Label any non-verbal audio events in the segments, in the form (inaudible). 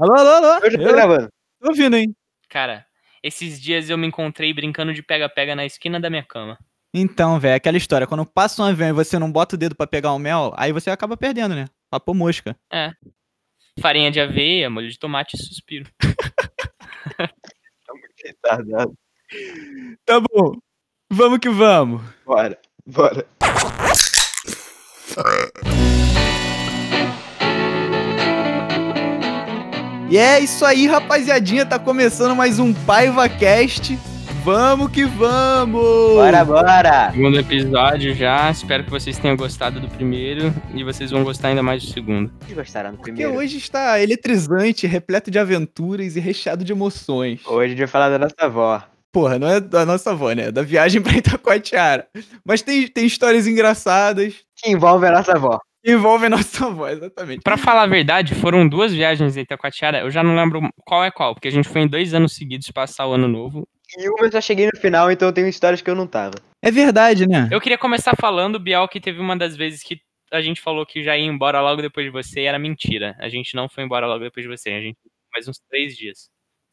Alô, alô, alô. Eu já tô Eu gravando. tô ouvindo, hein? Cara, esses dias eu me encontrei brincando de pega-pega na esquina da minha cama. Então, velho, aquela história. Quando passa um avião e você não bota o dedo pra pegar o mel, aí você acaba perdendo, né? Papo mosca. É. Farinha de aveia, molho de tomate e suspiro. Retardado. Tá bom. Vamos que vamos. Bora, bora. E é isso aí, rapaziadinha. Tá começando mais um PaivaCast. Vamos que vamos! Bora, bora. Segundo episódio já, espero que vocês tenham gostado do primeiro e vocês vão gostar ainda mais do segundo. que gostaram do Porque primeiro? hoje está eletrizante, repleto de aventuras e recheado de emoções. Hoje a gente vai falar da nossa avó. Porra, não é da nossa avó, né? É da viagem pra Itacoatiara. Mas tem, tem histórias engraçadas Que envolve a nossa avó. A nossa (laughs) avó, exatamente. Pra falar a verdade, foram duas viagens em Itacoatiara, eu já não lembro qual é qual, porque a gente foi em dois anos seguidos passar o ano novo. E uma eu só cheguei no final, então eu tenho histórias que eu não tava. É verdade, né? Eu queria começar falando, Biel, que teve uma das vezes que a gente falou que já ia embora logo depois de você e era mentira. A gente não foi embora logo depois de você, a gente ficou mais uns três dias.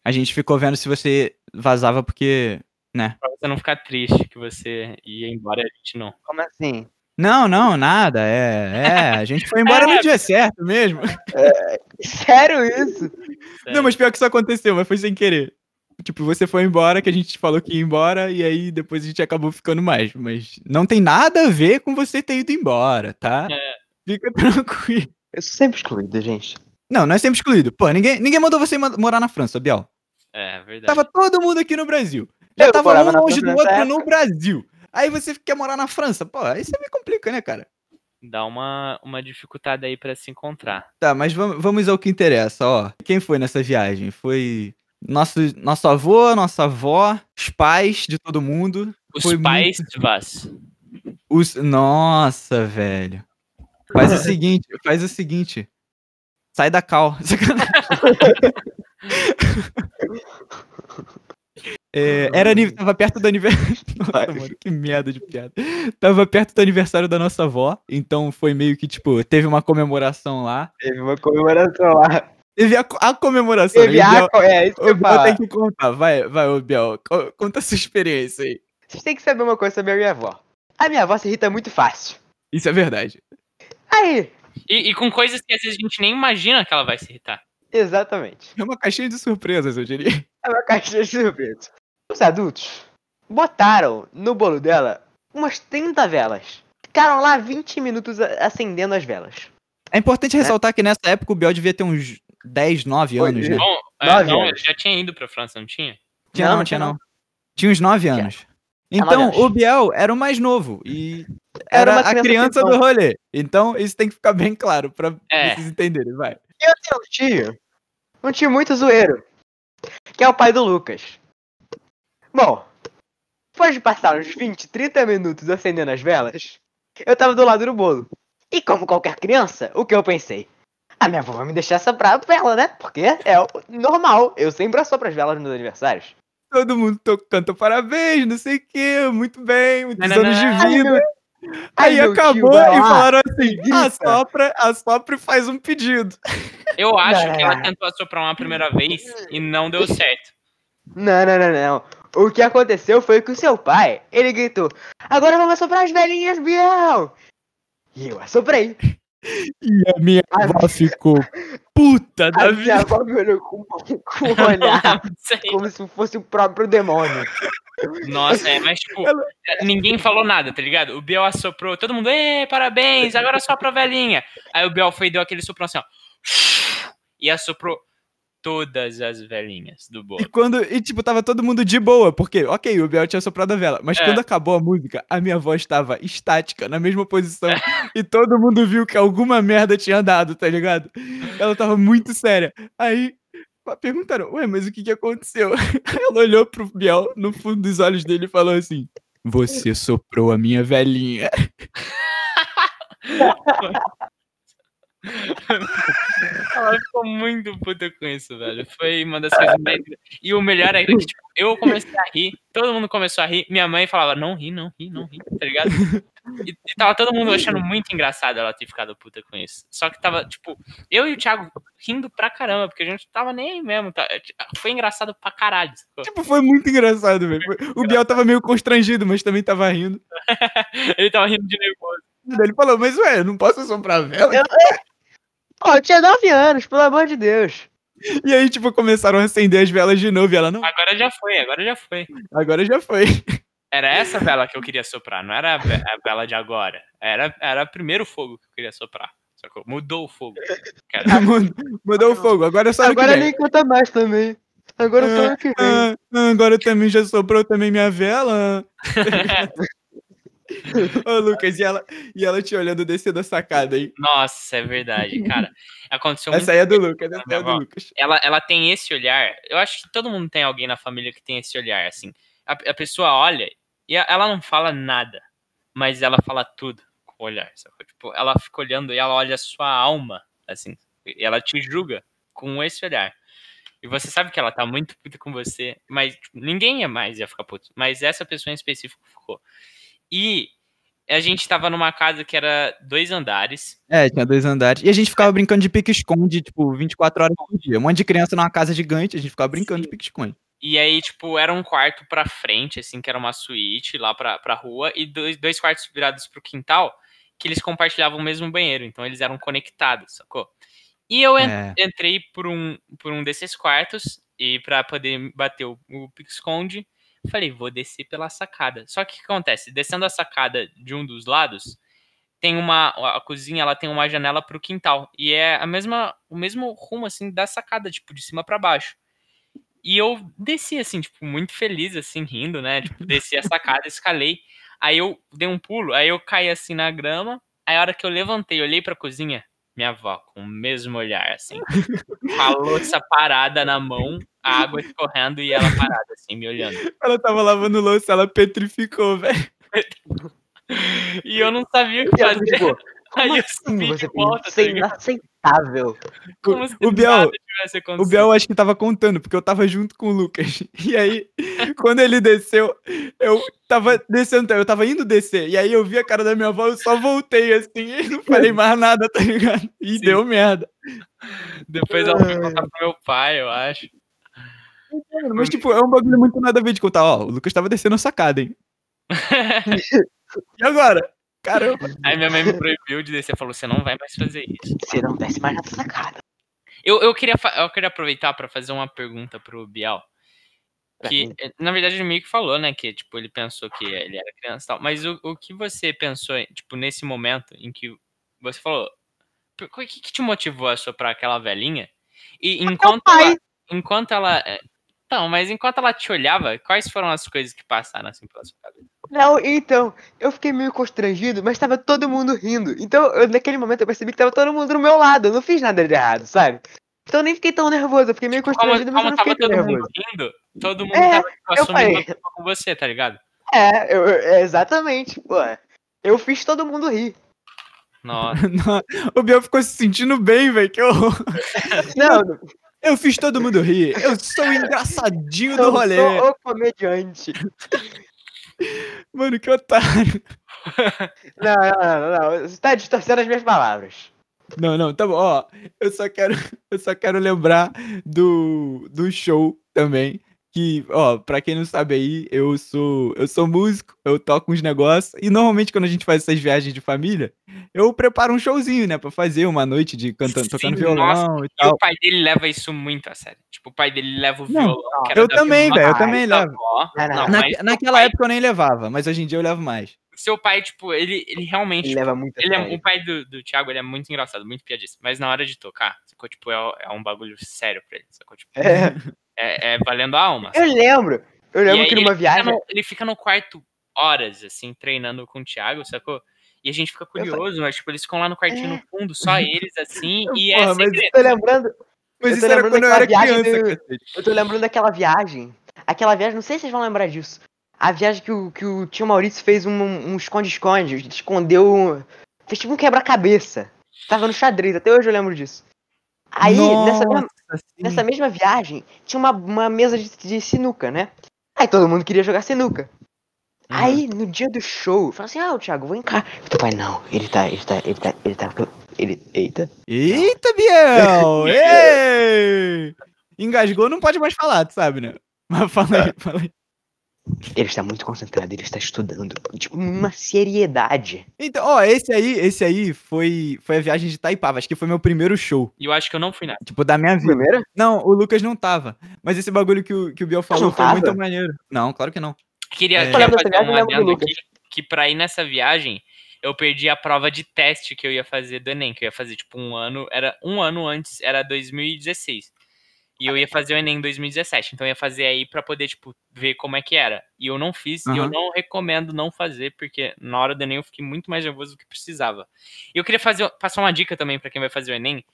A gente ficou vendo se você vazava porque. né? Pra você não ficar triste que você ia embora e a gente não. Como assim? Não, não, nada. É, é. A gente foi embora no É. dia certo mesmo. Sério isso? Não, mas pior que isso aconteceu, mas foi sem querer. Tipo, você foi embora, que a gente falou que ia embora, e aí depois a gente acabou ficando mais. Mas não tem nada a ver com você ter ido embora, tá? É. Fica tranquilo. Eu sou sempre excluído, gente. Não, não é sempre excluído. Pô, ninguém, ninguém mandou você morar na França, Biel. É, verdade. Tava todo mundo aqui no Brasil. Já Eu tava um na longe do outro no Brasil. Aí você quer morar na França. Pô, aí você me complica, né, cara? Dá uma, uma dificuldade aí pra se encontrar. Tá, mas vamos, vamos ao que interessa, ó. Quem foi nessa viagem? Foi nosso, nosso avô, nossa avó, os pais de todo mundo. Os Foi pais vas. Os... Nossa, velho. Faz o seguinte, faz o seguinte. Sai da cal. (laughs) (laughs) É, era, tava perto do aniversário. (laughs) Nossa, mano, que merda de piada. Tava perto do aniversário da nossa avó. Então foi meio que, tipo, teve uma comemoração lá. Teve uma comemoração lá. Teve a, a comemoração. Teve o a... Biel- É, isso que eu Biel falo. tem que contar. Vai, vai, ô Biel. co- Conta a sua experiência aí. Vocês têm que saber uma coisa sobre a minha avó. A minha avó se irrita muito fácil. Isso é verdade. Aí, E, e com coisas que às vezes a gente nem imagina que ela vai se irritar. exatamente. É uma caixinha de surpresas, eu diria. É uma caixinha de surpresa. Os adultos botaram no bolo dela umas 30 velas. Ficaram lá 20 minutos a- acendendo as velas. É importante ressaltar que nessa época o Biel devia ter uns 10, 9 Oi, anos, né? Bom, é, Nove não, anos. ele já tinha ido pra França, não tinha? Tinha Não, não, não tinha tinha não. Tinha uns 9 Tinha. anos. Tinha Então, o Biel era o mais novo e Era era, uma a criança criança do rolê. Então, isso tem que ficar bem claro pra É. vocês entenderem, vai. Eu tenho um tio. Um tio muito zoeiro. Que é o pai do Lucas. Bom, depois de passar uns 20, 30 minutos acendendo as velas, eu tava do lado do bolo. E como qualquer criança, o que eu pensei? A minha avó vai me deixar soprar a vela, né? Porque é o normal. Eu sempre assopro as velas nos meus aniversários. Todo mundo to- canta parabéns, não sei o quê, muito bem, muitos Não, não, anos não. de Aí vida. Aí tio acabou e lá falaram assim: assopra, assopra e faz um pedido. Eu acho Não, que não, ela não. tentou assoprar uma primeira vez e não deu certo. Não, não, não, não. O que aconteceu foi que o seu pai, ele gritou: Agora vamos assoprar as velhinhas, Biel! E eu assoprei. E a minha A avó ficou (laughs) puta da A vida. minha avó me olhou com, (laughs) com um olhar aí. como se fosse o próprio demônio. Nossa, é, mas tipo, Ela- ninguém falou nada, tá ligado? O Biel assoprou, todo mundo, Ê, parabéns, agora sopra a velhinha. Aí o Biel foi e deu aquele soprão assim, ó. (laughs) E assoprou todas as velhinhas do bolo. E quando. E tipo, tava todo mundo de boa, porque, ok, o Biel tinha soprado a vela. Mas É. quando acabou a música, a minha voz estava estática, na mesma posição. (laughs) e todo mundo viu que alguma merda tinha dado, tá ligado? Ela tava muito séria. Aí. Perguntaram, ué, mas o que que aconteceu? (laughs) Ela olhou pro Biel no fundo dos olhos dele e falou assim: Você soprou a minha velhinha. (laughs) Ela ficou muito puta com isso, velho. Foi uma das coisas mais. E o melhor é que, tipo, eu comecei a rir, todo mundo começou a rir. Minha mãe falava, não ri, não ri, não ri, tá ligado? E, e tava todo mundo achando muito engraçado ela ter ficado puta com isso. Só que tava, tipo, eu e o Thiago rindo pra caramba, porque a gente tava nem aí mesmo. Tá? Foi engraçado pra caralho. sacou? Tipo, foi muito engraçado, velho. O Biel tava meio constrangido, mas também tava rindo. (laughs) Ele tava rindo de nervoso. Ele falou, mas ué, não posso soprar a vela? Eu, Pô, eu tinha 9 anos, pelo amor de Deus. E aí, tipo, começaram a acender as velas de novo. E ela, não, Agora já foi, agora já foi. agora já foi. Era essa vela que eu queria soprar, não era a ve- a vela de agora. Era, era primeiro fogo que eu queria soprar. Sacou? Mudou o fogo. Cara, Mudou, mudou o fogo. Agora é só Agora nem conta mais também. Agora só ano que vem. Ah, ah, agora também já soprou também minha vela. (laughs) Ô, Lucas, e ela, e ela te olhando descer da sacada aí. Nossa, é verdade, cara. Aconteceu Essa aí é do Lucas, essa é do. Lucas. ela, ela tem esse olhar. Eu acho que todo mundo tem alguém na família que tem esse olhar, assim. A, a pessoa olha e a- ela não fala nada, mas ela fala tudo com o olhar. Tipo, ela fica olhando e ela olha a sua alma, assim. E ela te julga com esse olhar. E você sabe que ela tá muito puta com você, mas tipo, ninguém ia mais ia ficar puto. Mas essa pessoa em específico ficou. E a gente tava numa casa que era dois andares. É, tinha dois andares. E a gente ficava brincando de pique-esconde, tipo, 24 horas por dia. Um monte de criança numa casa gigante, a gente ficava brincando de Sim. pique-esconde. E aí, tipo, era um quarto pra frente, assim, que era uma suíte lá pra, pra rua, e dois, dois quartos virados pro quintal, que eles compartilhavam o mesmo banheiro, então eles eram conectados, sacou? E eu É. entrei por um, por um desses quartos, e pra poder bater o, o pique-esconde, falei, vou descer pela sacada. Só que o que acontece? Descendo a sacada de um dos lados, tem uma. A cozinha ela tem uma janela pro quintal. E é a mesma, o mesmo rumo, assim, da sacada, tipo, de cima pra baixo. E eu desci, assim, tipo, muito feliz, assim, rindo, né? Tipo, desci a sacada, (laughs) escalei. Aí eu dei um pulo, aí eu caí assim na grama. Aí a hora que eu levantei, olhei pra cozinha, minha avó, com o mesmo olhar, assim. Com a louça parada na mão, a água escorrendo e ela parada, assim, me olhando. (laughs) Ela tava lavando louça, ela petrificou, velho. E eu não sabia o que ela, fazer. tipo, (laughs) Aí eu assim subi você de volta, tá Isso é inaceitável. Como se O Biel, o. Biel acho que tava contando, porque eu tava junto com o Lucas. (laughs) E aí, quando ele desceu, eu tava descendo, eu tava indo descer. E aí eu vi a cara da minha avó, eu só voltei assim e não falei mais nada, tá ligado? E Sim. deu merda. Depois ela foi contar pro meu pai, eu acho. Mas, tipo, é um bagulho muito nada a ver de contar. Ó, o Lucas tava descendo a sacada, hein? (laughs) E agora? Caramba. Aí minha mãe me proibiu de descer, falou, você não vai mais fazer isso. Você não desce mais nessa sacada. Eu, eu, queria, eu queria aproveitar pra fazer uma pergunta pro Biel. Que, eh, na verdade, ele meio que falou, né? Que, tipo, ele pensou que ele era criança e tal. Mas o, o que você pensou, tipo, nesse momento em que você falou... O que, que te motivou a soprar aquela velhinha? E enquanto pai. ela... Enquanto ela... Não, mas enquanto ela te olhava, quais foram as coisas que passaram, assim, pela sua cabeça? Não, então, eu fiquei meio constrangido, mas tava todo mundo rindo. Então, eu, naquele momento, eu percebi que tava todo mundo do meu lado. Eu não fiz nada de errado, sabe? Então eu nem fiquei tão nervoso. Eu fiquei meio Como, constrangido, mas eu como não fiquei tão todo mundo nervoso. rindo, todo mundo É, tava tipo, eu assumindo falei. com você, tá ligado? É, eu, eu- exatamente. Pô, eu fiz todo mundo rir. Nossa. (laughs) Não, o Biel ficou se sentindo bem, velho. Que horror. Não, (laughs) Eu fiz todo mundo rir. Eu sou o engraçadinho do eu rolê. sou o comediante. Mano, que otário. Não, não, não, não. Você tá distorcendo as minhas palavras. Não, não, tá bom. Ó, eu só quero, (laughs) eu só quero lembrar do, do show também. Que, ó, pra quem não sabe aí, eu sou, eu sou músico, eu toco uns negócios. E normalmente quando a gente faz essas viagens de família, eu preparo um showzinho, né? Pra fazer uma noite de cantando, tocando Sim, violão nossa, e E tal. o pai dele leva isso muito a sério. Tipo, o pai dele leva o Não, violão. que era eu também, velho, eu também levo. Não, Na- naquela pai- época eu nem levava, mas hoje em dia eu levo mais. Seu pai, tipo, ele, ele realmente. Ele tipo, leva muito a ele é, sério. o pai do, do Thiago, ele é muito engraçado, muito piadista. Mas na hora de tocar, sacou? Tipo, é, é um bagulho sério pra ele, sacou? Tipo, É, (laughs) é, é valendo a alma. eu lembro. Eu lembro aí que numa ele fica viagem. no- ele fica no quarto horas, assim, treinando com o Thiago, sacou? E a gente fica falei- curioso, mas, tipo, eles ficam lá no quartinho no fundo, só (laughs) eles, assim, e é Porra, mas segredo. Eu tô lembrando. Mas Eu isso era quando eu era viagem criança, do-. Eu tô lembrando daquela viagem. Aquela viagem, não sei se vocês vão lembrar disso. A viagem que o, que o tio Maurício fez um um esconde-esconde. escondeu. Fez tipo um quebra-cabeça. Tava no xadrez, até hoje eu lembro disso. Aí, nessa mesma, nessa mesma viagem, tinha uma, uma mesa de, de sinuca, né? Aí todo mundo queria jogar sinuca. Aí, no dia do show, fala assim, ah, o Thiago, vem cá. Teu pai, não, ele tá, ele tá, ele tá, ele tá, ele, eita. Eita, Biel! (laughs) Ei! Engasgou, não pode mais falar, tu sabe, né? Mas fala aí, fala aí. Ele está muito concentrado, ele está estudando. Tipo, uma seriedade. Então, ó, esse aí, esse aí foi, foi a viagem de Itaipava. Acho que foi meu primeiro show. E eu acho que eu não fui nada. Tipo, da minha vida. Primeiro? Não, o Lucas não tava. Mas esse bagulho que o, que o Biel falou foi muito maneiro. Não, claro que não. Queria, É. queria fazer um adendo aqui, que pra ir nessa viagem, eu perdi a prova de teste que eu ia fazer do Enem, que eu ia fazer, tipo, um ano, era um ano antes, era 2016. E eu ia fazer o Enem em 2017, então eu ia fazer aí pra poder, tipo, ver como é que era. E eu não fiz, e eu não recomendo não fazer, porque na hora do Enem eu fiquei muito mais nervoso do que precisava. E eu queria fazer, passar uma dica também pra quem vai fazer o Enem.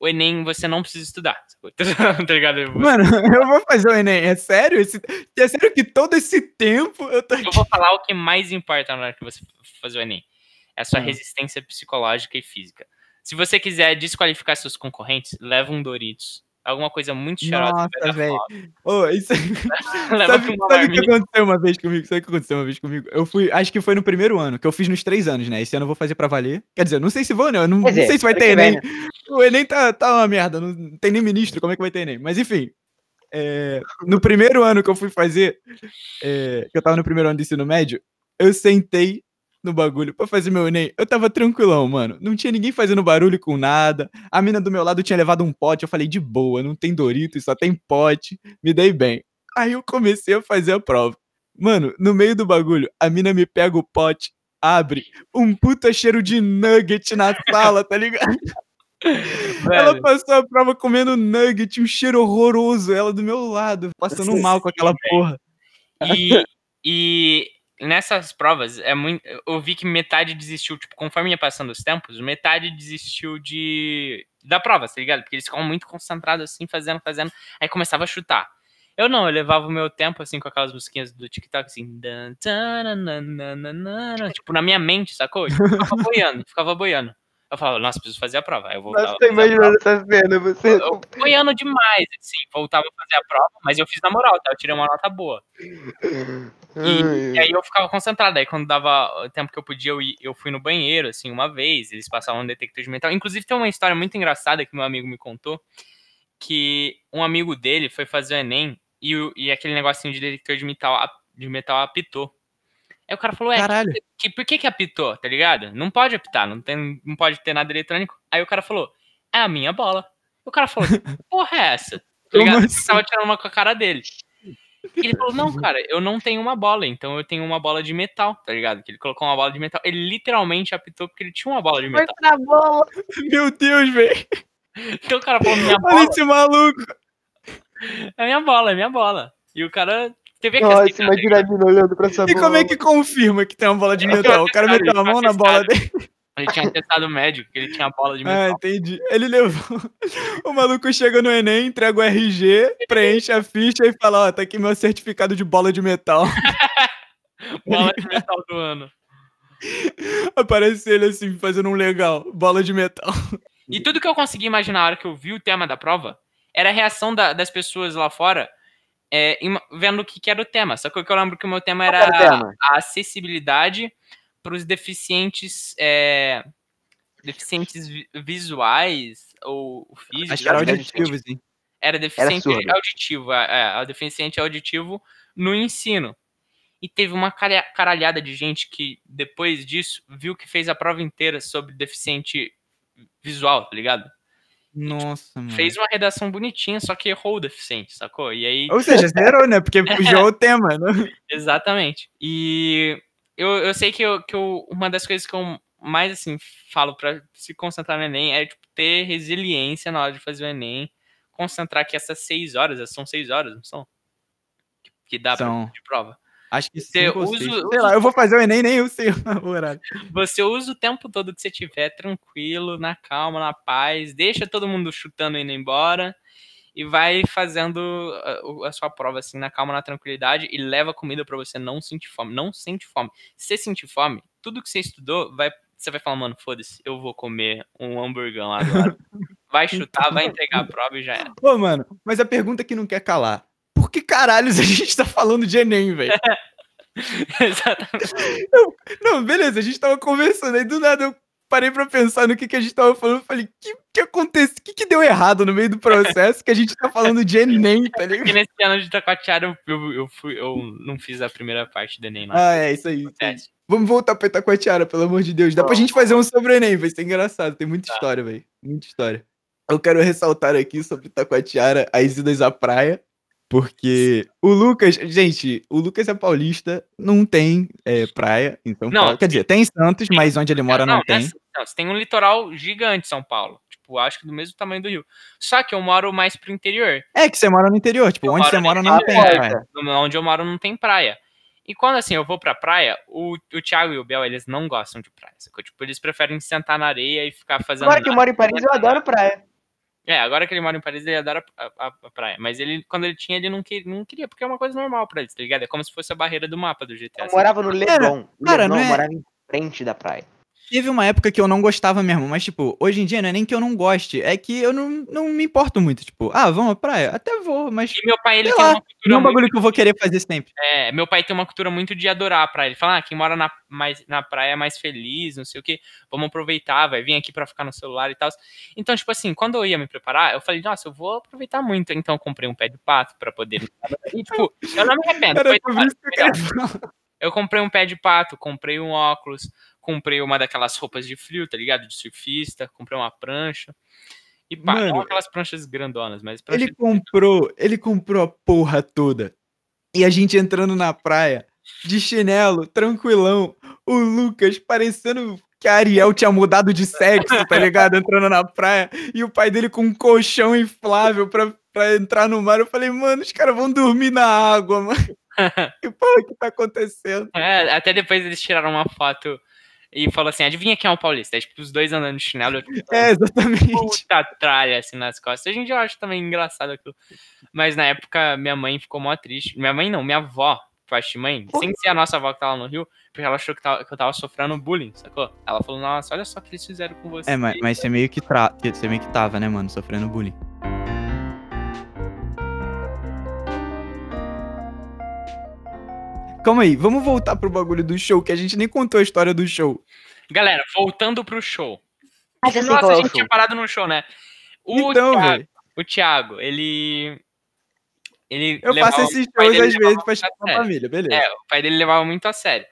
O Enem você não precisa estudar, (laughs) tá ligado? Você- Mano, (laughs) eu vou fazer o Enem. É sério? Esse, é sério que todo esse tempo eu tô Eu vou falar o que mais importa na hora que você fazer o Enem. É a sua Hum. resistência psicológica e física. Se você quiser desqualificar seus concorrentes, leva um Doritos. Alguma coisa muito cheirosa. Nossa, velho. Ô, isso... (laughs) (laughs) Sabe, o que aconteceu uma vez comigo? Sabe o que aconteceu uma vez comigo? Eu fui, acho que foi no primeiro ano, que eu fiz nos três anos, né? Esse ano eu vou fazer pra valer. Quer dizer, não sei se vou, né? Eu não, não sei se vai ano ter Enem. (laughs) O Enem tá, tá uma merda, não tem nem ministro, como é que vai ter Enem? Mas enfim, é, no primeiro ano que eu fui fazer, é, que eu tava no primeiro ano de ensino médio, eu sentei no bagulho pra fazer meu Enem. Eu tava tranquilão, mano. Não tinha ninguém fazendo barulho com nada. A mina do meu lado tinha levado um pote. Eu falei, de boa, não tem Doritos, só tem pote. Me dei bem. Aí eu comecei a fazer a prova. Mano, no meio do bagulho, a mina me pega o pote, abre, um puta cheiro de nugget na sala, tá ligado? (laughs) Ela Velho, passou a prova comendo nugget, um cheiro horroroso. Ela do meu lado, passando mal com aquela (laughs) porra. E, e nessas provas, é muito, eu vi que metade desistiu, tipo, conforme ia passando os tempos, metade desistiu de da prova, tá ligado? Porque eles ficavam muito concentrados assim, fazendo, fazendo, aí começava a chutar. Eu não, eu levava o meu tempo assim com aquelas musiquinhas do TikTok assim, tipo, na minha mente, sacou? Tipo, ficava (laughs) boiando, ficava boiando. Eu falava, nossa, preciso fazer a prova. Aí eu voltava. Nossa, tô imaginando essa cena, você. Eu boiando demais, assim, voltava a fazer a prova, mas eu fiz na moral, tá? Eu tirei uma nota boa. E, e aí eu ficava concentrado. Aí quando dava o tempo que eu podia, eu, eu fui no banheiro, assim, uma vez. Eles passavam um detector de metal. Inclusive tem uma história muito engraçada que meu amigo me contou. Que um amigo dele foi fazer o Enem e, o- e aquele negocinho de detector de metal, de metal apitou. Aí o cara falou, ué, Caralho. que, que- por que que apitou, tá ligado? Não pode apitar, não, tem, não pode ter nada eletrônico. Aí o cara falou, é a minha bola. O cara falou, que porra é essa? (laughs) Tá ligado? Ele assim? tava tirando uma com a cara dele. E ele falou, não, cara, eu não tenho uma bola, então eu tenho uma bola de metal, tá ligado? Que ele colocou uma bola de metal. Ele literalmente apitou porque ele tinha uma bola de Foi metal. na bola. (laughs) Meu Deus, velho. Então o cara falou, minha Olha bola, esse maluco. é minha bola, é minha bola. E o cara teve que Nossa, tá imagina a mina olhando pra essa E bola. como é que confirma que tem uma bola de metal? O cara meteu a mão na bola dele. Ele tinha testado médico, que ele tinha bola de Ah, metal. entendi. Ele levou. (laughs) O maluco chega no Enem, entrega o RG, preenche a ficha e fala: Ó, tá aqui meu certificado de bola de metal. (laughs) Bola de metal do ano. Aparece ele assim, fazendo um legal. Bola de metal. E tudo que eu consegui imaginar na hora que eu vi o tema da prova era a reação da- das pessoas lá fora é, vendo o que, que era o tema. Só que eu lembro que o meu tema era era tema? a acessibilidade para os deficientes é, deficientes vi- visuais ou físicos. Acho que era era auditivo, sim. Era deficiente surdo. auditivo, é, é, deficiente auditivo no ensino. E teve uma caralhada de gente que, depois disso, viu que fez a prova inteira sobre deficiente visual, tá ligado? Nossa, mano. Fez uma redação bonitinha, só que errou o deficiente, sacou? E aí, Ou seja, zerou, né? Porque (laughs) fugiu ao tema, né? exatamente. E eu, eu sei que, eu, que eu- uma das coisas que eu mais, assim, falo pra se concentrar no Enem é, tipo, ter resiliência na hora de fazer o Enem. Concentrar que essas seis horas, são seis horas, não são? Que- dá pra, São. de prova. Acho que Você cinco ou usa- seis. usa- Sei lá, eu vou fazer o Enem, nem eu sei (laughs) o horário. Você usa o tempo todo que você tiver tranquilo, na calma, na paz, deixa todo mundo chutando indo embora e vai fazendo a, o- a sua prova assim na calma, na tranquilidade e leva comida pra você não sentir fome. Não sente fome. Se você sentir fome, tudo que você estudou vai você vai falar, mano, foda-se, eu vou comer um hamburgão lado. (laughs) Vai chutar, vai entregar a prova e já era. Ô, mano, mas a pergunta que não quer calar. Por que caralhos a gente tá falando de Enem, velho? (laughs) Exatamente. Não, beleza, a gente tava conversando, aí do nada eu parei pra pensar no que, que a gente tava falando. Falei, que que aconteceu? O que, que deu errado no meio do processo que a gente tá falando de Enem, tá Porque ligado? nesse ano de Itacoatiara eu, eu, eu, fui, eu não fiz a primeira parte do Enem lá. Ah, é, isso aí. isso. Vamos voltar pra Itacoatiara, pelo amor de Deus. Dá pra gente fazer um sobre o Enem, vai ser engraçado. Tem muita Tá. história, velho. Muita história. Eu quero ressaltar aqui sobre Itacoatiara as idas à praia. Porque o Lucas, gente, o Lucas é paulista, não tem é, praia em São Não, Paulo. Quer dizer, tem em Santos, mas onde ele mora não, não, tem. nessa- não, você tem um litoral gigante em São Paulo. Tipo, acho que do mesmo tamanho do Rio. Só que eu moro mais pro interior. É que você mora no interior, tipo, Eu onde você mora não interior, tem é. praia. No- Onde eu moro não tem praia. E quando assim eu vou pra praia, o, o Thiago e o Bel, eles não gostam de praia. Sacou? Tipo, eles preferem sentar na areia e ficar fazendo. Agora que eu moro em Paris, eu adoro praia. É, agora que ele mora em Paris, ele adora a, a- a praia. Mas ele, quando ele tinha, ele não, que, não queria, porque é uma coisa normal pra eles, tá ligado? É como se fosse a barreira do mapa do GTA. Eu assim. morava no Leblon. cara, Leblon, não é- eu morava em frente da praia. Teve uma época que eu não gostava mesmo, mas, tipo, hoje em dia não é nem que eu não goste, é que eu não, não me importo muito. Tipo, ah, vamos à praia? Até vou, mas E meu pai, ele tem lá, uma cultura não é um muito bagulho que eu vou querer fazer sempre. É, meu pai tem uma cultura muito de adorar a praia. Ele fala, ah, quem mora na, mais, na praia é mais feliz, não sei o que. Vamos aproveitar, vai vir aqui pra ficar no celular e tal. Então, tipo assim, quando eu ia me preparar, eu falei, nossa, eu vou aproveitar muito. Então, eu comprei um pé de pato pra poder. E, tipo, eu não me arrependo. Era foi. Eu comprei um pé de pato, comprei um óculos, comprei uma daquelas roupas de frio, tá ligado? De surfista, comprei uma prancha. E pá, Mano, aquelas pranchas grandonas, mas Ele comprou, ele comprou a porra toda. E a gente entrando na praia, de chinelo, tranquilão. O Lucas parecendo que a Ariel tinha mudado de sexo, tá ligado? (laughs) Entrando na praia. E o pai dele com um colchão inflável pra, pra entrar no mar. Eu falei, mano, os caras vão dormir na água, mano. (laughs) Que porra que tá acontecendo? É, até depois eles tiraram uma foto e falou assim: adivinha quem é o Paulista? Aí, tipo, os dois andando de chinelo, (laughs) É, exatamente. puta tralha assim nas costas. Hoje em dia eu acho também engraçado aquilo. Mas na época minha mãe ficou mó triste. Minha mãe não, minha avó, parte de mãe, sem ser a nossa avó que tava no Rio, porque ela achou que, tava- que eu tava sofrendo bullying, sacou? Ela falou, nossa, olha só o que eles fizeram com você. É, mas, mas você meio que tra... você meio que tava, né, mano, sofrendo bullying. Calma aí, vamos voltar pro bagulho do show, que a gente nem contou a história do show. Galera, voltando pro show. Ah, já sei Nossa, qual a é o gente show. tinha parado no show, né? O então, Thiago, velho, o Thiago, ele. Ele eu levava- faço esses o pai shows dele às levava vezes pra muito a chamar a sério. família, beleza. É, o pai dele levava muito a sério.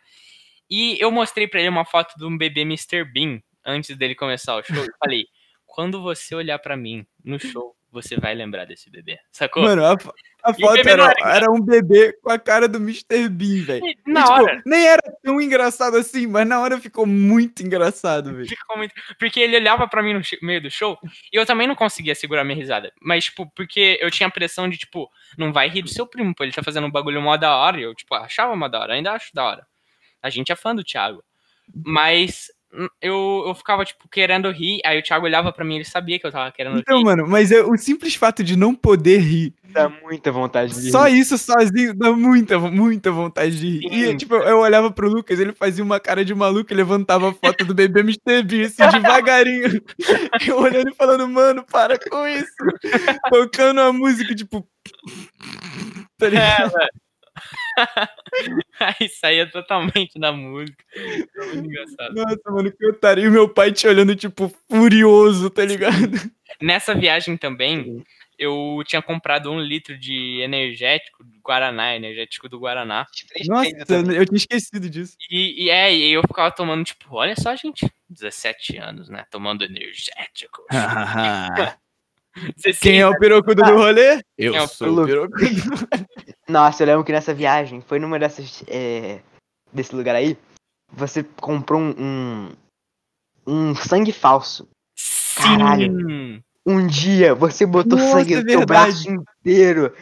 E eu mostrei pra ele uma foto de um bebê Mr. Bean antes dele começar o show. E falei: (laughs) quando você olhar pra mim no show, você vai lembrar desse bebê. Sacou? Mano, a, a foto era, era um bebê com a cara do Mr. Bean, velho. E E, na tipo, hora. nem era tão engraçado assim, mas na hora ficou muito engraçado, velho. Ficou muito... Porque ele olhava pra mim no meio do show e eu também não conseguia segurar minha risada. Mas, tipo, porque eu tinha a pressão de, tipo, não vai rir do seu primo, pô. Ele tá fazendo um bagulho mó da hora. E eu, tipo, achava mó da hora, ainda acho da hora. A gente é fã do Thiago. Mas eu, eu ficava, tipo, querendo rir. Aí o Thiago olhava pra mim, ele sabia que eu tava querendo Então, rir. mano, mas é, o simples fato de não poder rir Dá muita vontade de Só rir. isso sozinho dá muita, muita vontade de rir. E, Sim. tipo, eu olhava pro Lucas, ele fazia uma cara de maluco e levantava a foto do bebê Mr. Bean, assim, devagarinho. (laughs) Eu olhando e falando, mano, para com isso. Tocando a música, tipo. (laughs) Tá ligado? É. (laughs) Aí saía totalmente da música. Foi muito engraçado. Nossa, mano, que otário. E meu pai te olhando, tipo, furioso, tá ligado? Nessa viagem também, eu tinha comprado um litro de energético do Guaraná, energético do Guaraná. Nossa, eu tinha esquecido disso. E, e é, e eu ficava tomando, tipo, olha só, gente, 17 anos, né? Tomando energético. (laughs) Você Quem é o pirocudo do rolê? Eu é sou o pirocudo? (laughs) Nossa, eu lembro que nessa viagem, foi numa dessas. é, desse lugar aí, você comprou um. um, um sangue falso. Sim! Um dia você botou Nossa, sangue é no verdade. braço inteiro.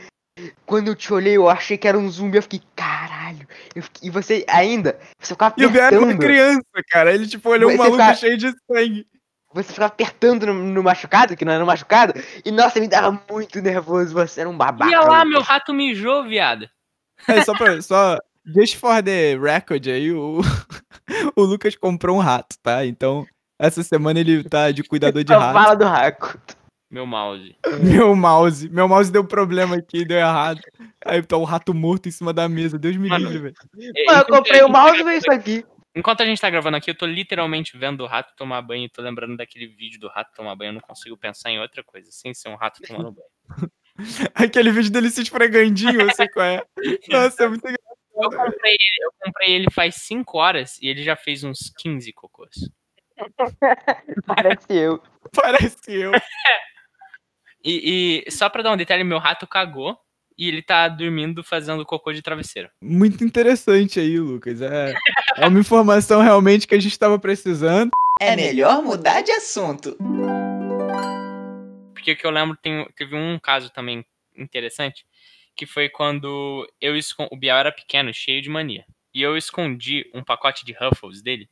Quando eu te olhei, eu achei que era um zumbi. Eu fiquei, caralho. Eu fiquei- e você ainda, você ficava E o Biel era criança, cara. Ele, tipo, olhou um maluco cheio de sangue. Você ficava apertando no, no machucado, que não era um machucado. E nossa, me dava muito nervoso. Você era um babaca. Olha lá, meu rato mijou, viado. É, só pra. Só, just for the record aí, o, (laughs) o Lucas comprou um rato, tá? Então, essa semana ele tá de cuidador de rato. fala do Raco. Meu mouse. Meu mouse. Meu mouse deu problema aqui, deu errado. Aí tá o rato morto em cima da mesa. Deus me livre, velho. É, Mano, eu comprei a o mouse e veio isso aqui. Enquanto a gente tá gravando aqui, eu tô literalmente vendo o rato tomar banho e tô lembrando daquele vídeo do rato tomar banho. Eu não consigo pensar em outra coisa, sem ser um rato tomando banho. (laughs) Aquele vídeo dele se esfregandinho, eu sei qual é. (laughs) Nossa, é muito engraçado. Eu comprei ele, eu comprei ele faz 5 horas e ele já fez uns 15 cocôs. (laughs) Parece eu. Parece eu. E, e só pra dar um detalhe, meu rato cagou e ele tá dormindo fazendo cocô de travesseiro. Muito interessante aí, Lucas. É, é uma informação realmente que a gente tava precisando. É melhor mudar de assunto. Porque o que eu lembro, tem, teve um caso também interessante, que foi quando eu escon... o Biel era pequeno, cheio de mania. E eu escondi um pacote de Ruffles dele.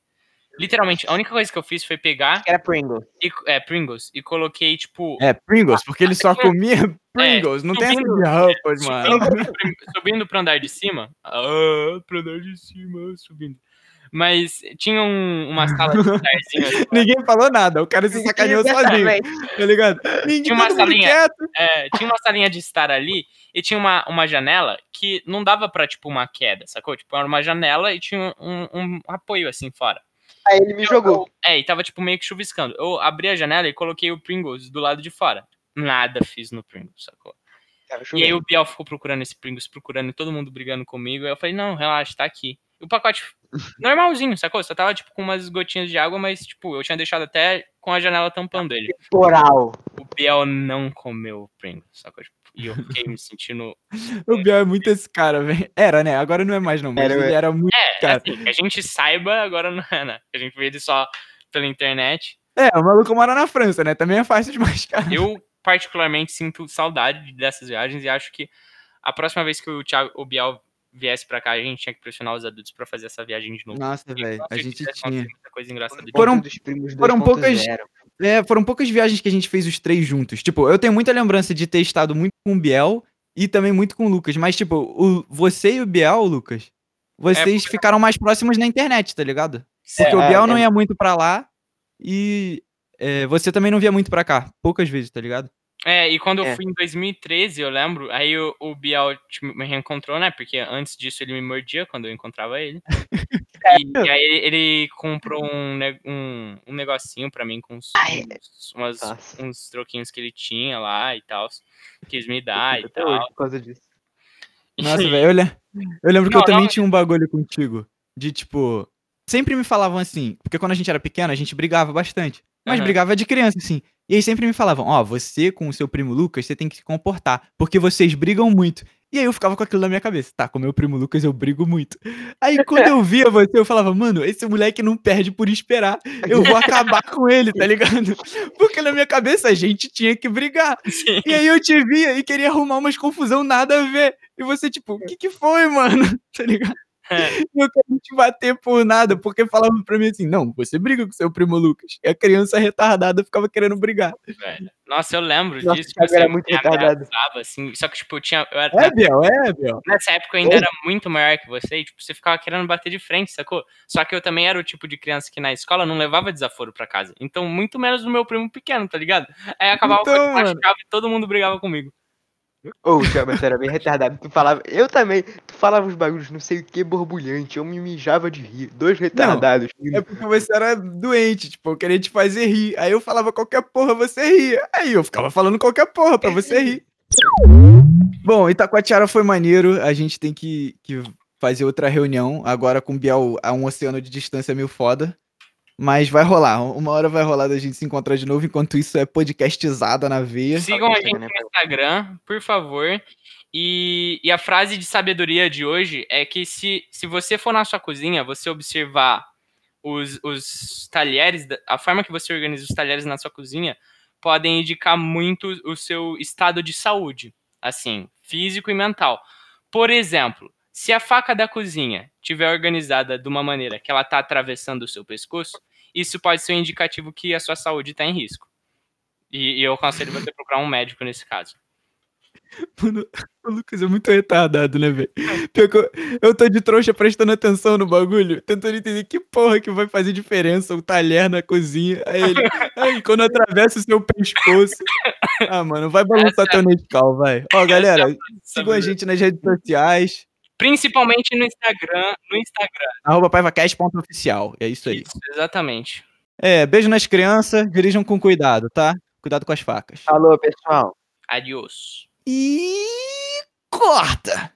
Literalmente, a única coisa que eu fiz foi pegar Era Pringle. e, é, Pringles e coloquei, tipo, É, Pringles, porque ele só comia Pringles. Não tem essa subindo- de Ruffles, mano. subindo, subindo pro andar de cima. Ah, pro andar de cima, subindo. Mas tinha um- uma sala de (laughs) estarzinho assim, Ninguém falou nada. O cara se sacaneou sozinho, tá ligado? Ninguém Tinha uma salinha. É, tinha uma salinha de estar ali e tinha uma, uma janela que não dava pra, tipo, uma queda, sacou? Tipo, era uma janela e tinha um, um apoio assim fora. Aí ele me jogou. É, e tava, tipo, meio que chuviscando. Eu abri a janela e coloquei o Pringles do lado de fora. Nada fiz no Pringles, sacou? E aí o Biel ficou procurando esse Pringles, procurando e todo mundo brigando comigo. Aí eu falei, não, relaxa, tá aqui. E o pacote (laughs) normalzinho, sacou? Só tava, tipo, com umas gotinhas de água, mas, tipo, eu tinha deixado até com a janela tampando ele. Temporal. O Biel não comeu o Pringles, sacou? Tipo, e eu fiquei me sentindo. (laughs) O Biel é muito esse cara, velho. Era, né? Agora não é mais, não. Mas Era, ele era muito. É, Cara. assim, que a gente saiba, agora não é, né? Que a gente vê ele só pela internet. É, o maluco mora na França, né? Também é fácil demais, cara. Eu, particularmente, sinto saudade dessas viagens e acho que a próxima vez que o, Thiago, o Biel viesse pra cá, a gente tinha que pressionar os adultos pra fazer essa viagem de novo. Nossa, velho. A gente tinha. muita coisa engraçada de Foram- dos primos foram poucas- 2.0. É, foram poucas viagens que a gente fez os três juntos. Tipo, eu tenho muita lembrança de ter estado muito com o Biel e também muito com o Lucas. Mas, tipo, o, você e o Biel, Lucas, vocês ficaram mais próximos na internet, tá ligado? Porque o É, Biel é. não ia muito pra lá e é, você também não via muito pra cá. Poucas vezes, tá ligado? É, e quando eu É. fui em 2013, eu lembro, aí o, o Biel tipo, me reencontrou, né? Porque antes disso ele me mordia quando eu encontrava ele. (laughs) e, e aí ele, comprou um, um, um negocinho pra mim com uns, Ai. uns, umas- uns troquinhos que ele tinha lá e tal. Quis me dar e Até hoje, tal. por causa disso. (laughs) Nossa, velho, eu, le- eu lembro que Não, eu também não. tinha um bagulho contigo. De tipo. Sempre me falavam assim, porque quando a gente era pequeno, a gente brigava bastante. Mas Aham. brigava de criança, assim. E aí sempre me falavam, ó, você com o seu primo Lucas, você tem que se comportar, porque vocês brigam muito. E aí eu ficava com aquilo na minha cabeça. Tá, com meu primo Lucas eu brigo muito. Aí quando eu via você, eu falava, mano, esse moleque não perde por esperar. Eu vou acabar com ele, tá ligado? (laughs) Porque na minha cabeça a gente tinha que brigar. (laughs) Sim. E aí eu te via e queria arrumar umas confusão nada a ver. E você, tipo, o que que foi, mano? (laughs) Tá ligado? É. Eu queria te bater por nada, porque falavam pra mim assim, não, você briga com seu primo Lucas. E a criança retardada ficava querendo brigar. velho. Nossa, eu lembro Nossa, disso. o Thiago você era muito me retardado. assim, só que, tipo, eu tinha. Eu era, É, Biel, é, Biel. Nessa época eu ainda era muito maior que você, e, tipo, você ficava querendo bater de frente, sacou? Só que eu também era o tipo de criança que na escola não levava desaforo pra casa. Então, muito menos do meu primo pequeno, tá ligado? Aí acabava Então, que eu mano. machucava e todo mundo brigava comigo. Ô, Thiago, você era bem retardado. Tu falava. Eu também. Tu falava uns bagulhos, não sei o que, borbulhante. Eu me mijava de rir. Dois retardados. É porque você era doente, tipo, eu queria te fazer rir. Aí eu falava qualquer porra, você ria. Aí eu ficava falando qualquer porra pra você rir. Bom, Itacoatiara foi maneiro. A gente tem que, que fazer outra reunião. Agora com o Biel a um oceano de distância meio foda. Mas vai rolar. Uma hora vai rolar da gente se encontrar de novo. Enquanto isso é podcastizada na veia. Sigam a gente né, no Instagram, por favor. E, e a frase de sabedoria de hoje é que se, se você for na sua cozinha, você observar os, os talheres, a forma que você organiza os talheres na sua cozinha, podem indicar muito o seu estado de saúde, assim, físico e mental. Por exemplo, se a faca da cozinha estiver organizada de uma maneira que ela está atravessando o seu pescoço, isso pode ser um indicativo que a sua saúde está em risco. E, e eu aconselho você procurar um médico nesse caso. Mano, (laughs) o Lucas é muito retardado, né, velho? Eu, tô de trouxa prestando atenção no bagulho, tentando entender que porra que vai fazer diferença o talher na cozinha. Aí ele, aí quando atravessa o seu pescoço. Ah, mano, vai balançar teu Nescau, vai. Ó, galera, sigam a gente nas redes sociais, Principalmente no Instagram. No Instagram. arroba paivacast.oficial. É isso aí. Isso, exatamente. É, beijo nas crianças, dirijam com cuidado, tá? Cuidado com as facas. Falou, pessoal. Adiós. E corta!